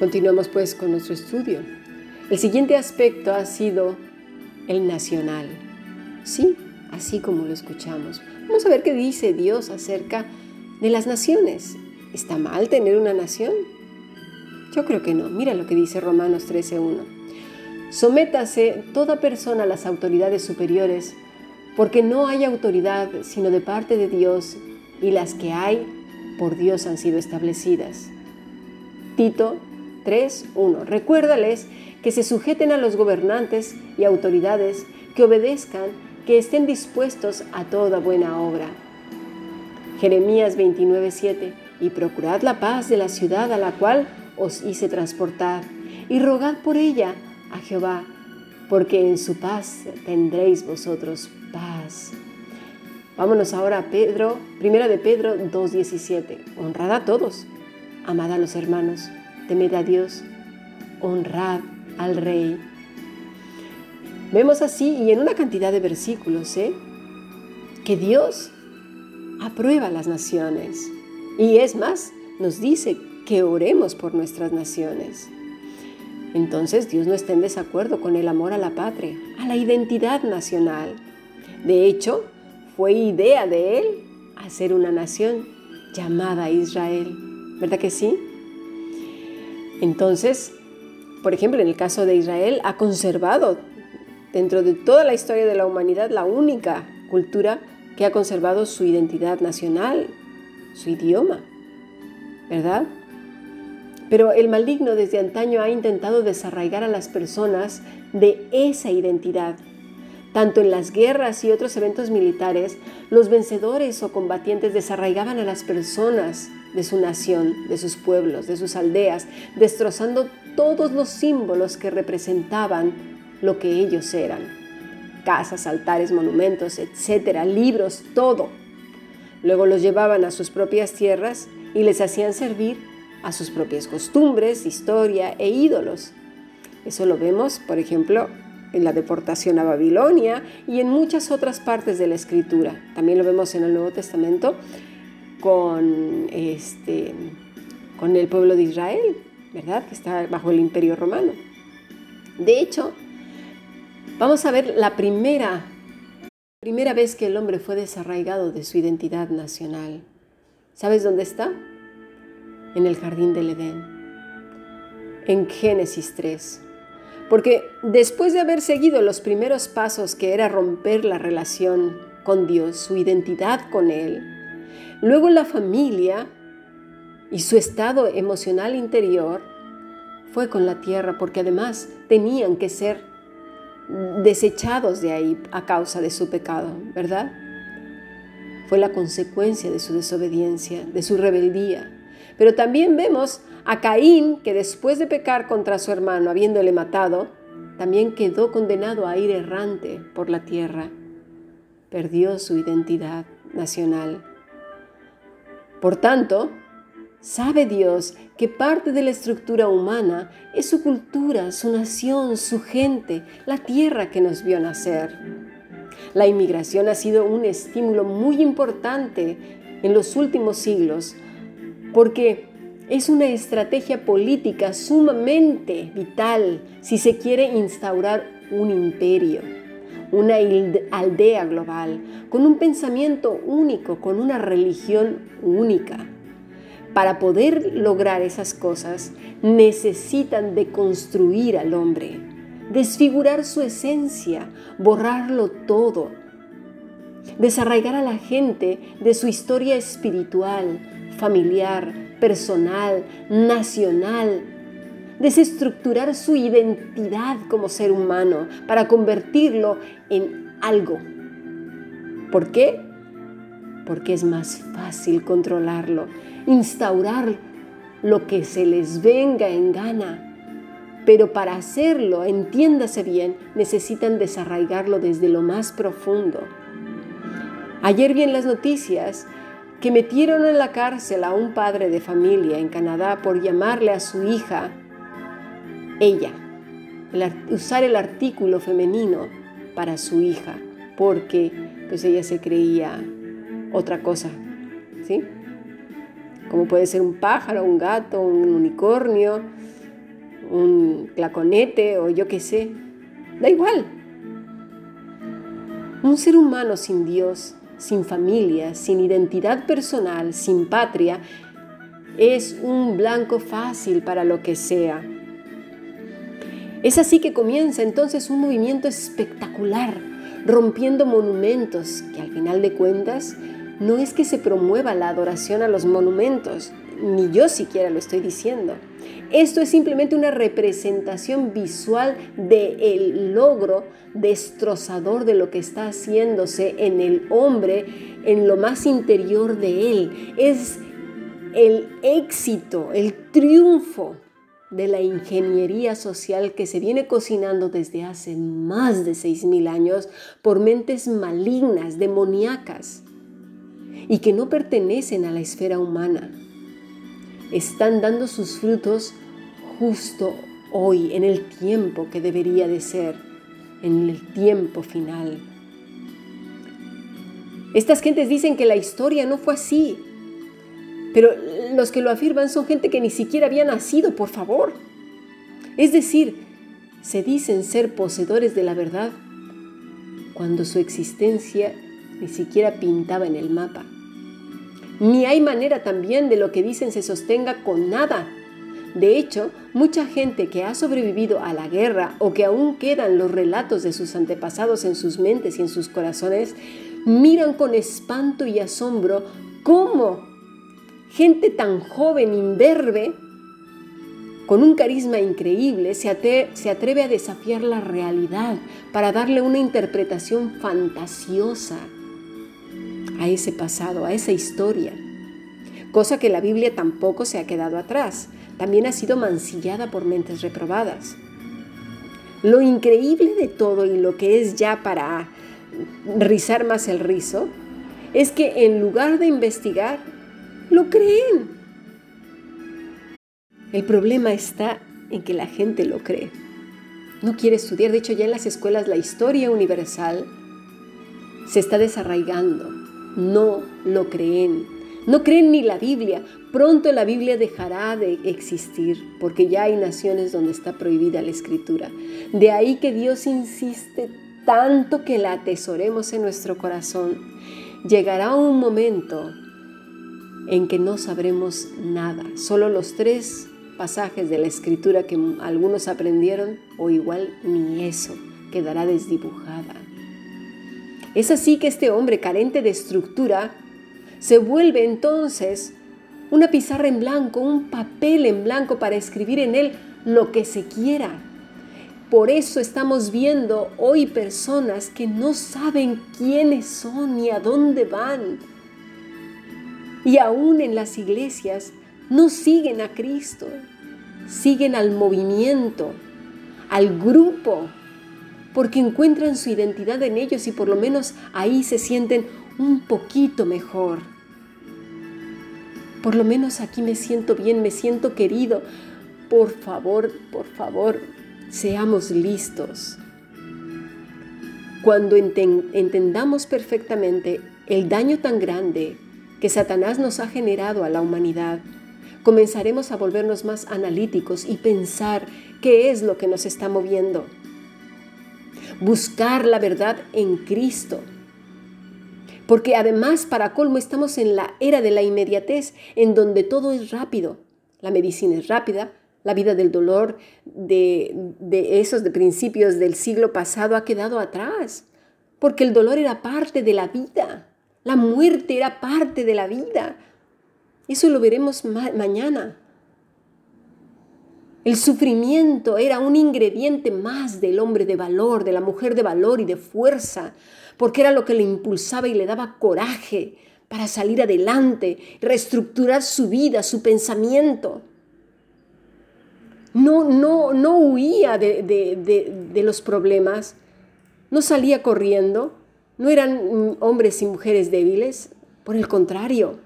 Continuamos pues con nuestro estudio. El siguiente aspecto ha sido el nacional. Sí, así como lo escuchamos. Vamos a ver qué dice Dios acerca de las naciones. ¿Está mal tener una nación? Yo creo que no. Mira lo que dice Romanos 13.1. Sométase toda persona a las autoridades superiores, porque no hay autoridad sino de parte de Dios, y las que hay por Dios han sido establecidas. Tito 3.1. Recuérdales que se sujeten a los gobernantes y autoridades, que obedezcan, que estén dispuestos a toda buena obra. Jeremías 29:7 Y procurad la paz de la ciudad a la cual os hice transportar, y rogad por ella a Jehová, porque en su paz tendréis vosotros paz. Vámonos ahora a Pedro, primera de Pedro 2:17. Honrad a todos, amad a los hermanos, temed a Dios, honrad al rey. Vemos así y en una cantidad de versículos, ¿eh? que Dios aprueba las naciones. Y es más, nos dice que oremos por nuestras naciones. Entonces Dios no está en desacuerdo con el amor a la patria, a la identidad nacional. De hecho, fue idea de Él hacer una nación llamada Israel. ¿Verdad que sí? Entonces, por ejemplo, en el caso de Israel, ha conservado dentro de toda la historia de la humanidad la única cultura que ha conservado su identidad nacional, su idioma, ¿verdad? Pero el maligno desde antaño ha intentado desarraigar a las personas de esa identidad. Tanto en las guerras y otros eventos militares, los vencedores o combatientes desarraigaban a las personas de su nación, de sus pueblos, de sus aldeas, destrozando todos los símbolos que representaban lo que ellos eran. Casas, altares, monumentos, etcétera, libros, todo. Luego los llevaban a sus propias tierras y les hacían servir a sus propias costumbres, historia e ídolos. Eso lo vemos, por ejemplo, en la deportación a Babilonia y en muchas otras partes de la escritura. También lo vemos en el Nuevo Testamento con, este, con el pueblo de Israel, ¿verdad? Que está bajo el imperio romano. De hecho, vamos a ver la primera, primera vez que el hombre fue desarraigado de su identidad nacional. ¿Sabes dónde está? En el jardín del Edén, en Génesis 3. Porque después de haber seguido los primeros pasos que era romper la relación con Dios, su identidad con Él, luego la familia y su estado emocional interior fue con la tierra porque además tenían que ser desechados de ahí a causa de su pecado, ¿verdad? Fue la consecuencia de su desobediencia, de su rebeldía. Pero también vemos a Caín que después de pecar contra su hermano, habiéndole matado, también quedó condenado a ir errante por la tierra. Perdió su identidad nacional. Por tanto, Sabe Dios que parte de la estructura humana es su cultura, su nación, su gente, la tierra que nos vio nacer. La inmigración ha sido un estímulo muy importante en los últimos siglos porque es una estrategia política sumamente vital si se quiere instaurar un imperio, una aldea global, con un pensamiento único, con una religión única. Para poder lograr esas cosas necesitan de construir al hombre, desfigurar su esencia, borrarlo todo, desarraigar a la gente de su historia espiritual, familiar, personal, nacional, desestructurar su identidad como ser humano para convertirlo en algo. ¿Por qué? Porque es más fácil controlarlo instaurar lo que se les venga en gana. Pero para hacerlo, entiéndase bien, necesitan desarraigarlo desde lo más profundo. Ayer vi en las noticias que metieron en la cárcel a un padre de familia en Canadá por llamarle a su hija ella, usar el artículo femenino para su hija, porque pues ella se creía otra cosa, ¿sí? como puede ser un pájaro, un gato, un unicornio, un claconete o yo qué sé. Da igual. Un ser humano sin Dios, sin familia, sin identidad personal, sin patria, es un blanco fácil para lo que sea. Es así que comienza entonces un movimiento espectacular, rompiendo monumentos, que al final de cuentas no es que se promueva la adoración a los monumentos, ni yo siquiera lo estoy diciendo. Esto es simplemente una representación visual del logro destrozador de lo que está haciéndose en el hombre, en lo más interior de él. Es el éxito, el triunfo de la ingeniería social que se viene cocinando desde hace más de 6.000 años por mentes malignas, demoníacas, y que no pertenecen a la esfera humana. Están dando sus frutos justo hoy, en el tiempo que debería de ser, en el tiempo final. Estas gentes dicen que la historia no fue así, pero los que lo afirman son gente que ni siquiera había nacido, por favor. Es decir, se dicen ser poseedores de la verdad cuando su existencia ni siquiera pintaba en el mapa. Ni hay manera también de lo que dicen se sostenga con nada. De hecho, mucha gente que ha sobrevivido a la guerra o que aún quedan los relatos de sus antepasados en sus mentes y en sus corazones, miran con espanto y asombro cómo gente tan joven, imberbe, con un carisma increíble, se, atreve a desafiar la realidad para darle una interpretación fantasiosa a ese pasado, a esa historia. Cosa que la Biblia tampoco se ha quedado atrás, también ha sido mancillada por mentes reprobadas. Lo increíble de todo y lo que es ya para rizar más el rizo, es que en lugar de investigar, lo creen. El problema está en que la gente lo cree. No quiere estudiar. De hecho, ya en las escuelas la historia universal se está desarraigando. No lo creen. No creen ni la Biblia. Pronto la Biblia dejará de existir porque ya hay naciones donde está prohibida la escritura. De ahí que Dios insiste tanto que la atesoremos en nuestro corazón. Llegará un momento en que no sabremos nada. Solo los tres pasajes de la escritura que algunos aprendieron o igual ni eso quedará desdibujada. Es así que este hombre carente de estructura se vuelve entonces una pizarra en blanco, un papel en blanco para escribir en él lo que se quiera. Por eso estamos viendo hoy personas que no saben quiénes son ni a dónde van y aún en las iglesias no siguen a Cristo, siguen al movimiento, al grupo, porque encuentran su identidad en ellos y por lo menos ahí se sienten un poquito mejor. Por lo menos aquí me siento bien, me siento querido. Por favor, por favor, seamos listos. Cuando entendamos perfectamente el daño tan grande que Satanás nos ha generado a la humanidad, comenzaremos a volvernos más analíticos y pensar qué es lo que nos está moviendo. Buscar la verdad en Cristo. Porque además, para colmo, estamos en la era de la inmediatez, en donde todo es rápido. La medicina es rápida, la vida del dolor de, de esos de principios del siglo pasado ha quedado atrás, porque el dolor era parte de la vida. La muerte era parte de la vida. Eso lo veremos mañana. El sufrimiento era un ingrediente más del hombre de valor, de la mujer de valor y de fuerza, porque era lo que le impulsaba y le daba coraje para salir adelante, reestructurar su vida, su pensamiento. No, no, no huía de, de los problemas, no salía corriendo, no eran hombres y mujeres débiles, por el contrario,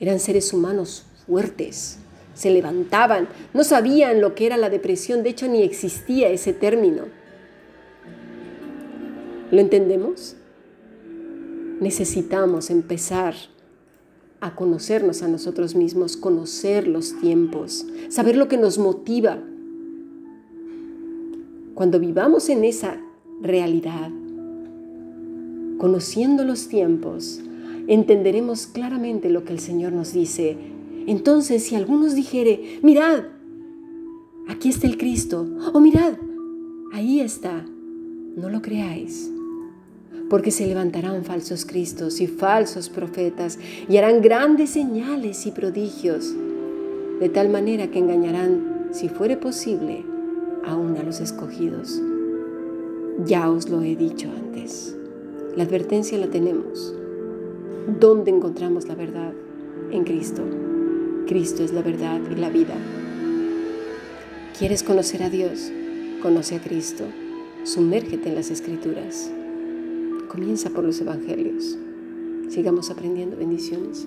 eran seres humanos fuertes, se levantaban, no sabían lo que era la depresión, de hecho ni existía ese término. ¿Lo entendemos? Necesitamos empezar a conocernos a nosotros mismos, conocer los tiempos, saber lo que nos motiva, Cuando vivamos en esa realidad, conociendo los tiempos, entenderemos claramente lo que el Señor nos dice. Entonces, si algunos dijere, mirad, aquí está el Cristo, o mirad, ahí está, no lo creáis, porque se levantarán falsos Cristos y falsos profetas y harán grandes señales y prodigios, de tal manera que engañarán, si fuere posible, aún a los escogidos. Ya os lo he dicho antes. La advertencia la tenemos. ¿Dónde encontramos la verdad? En Cristo. Cristo es la verdad y la vida. ¿Quieres conocer a Dios? Conoce a Cristo. Sumérgete en las escrituras. Comienza por los evangelios. Sigamos aprendiendo bendiciones.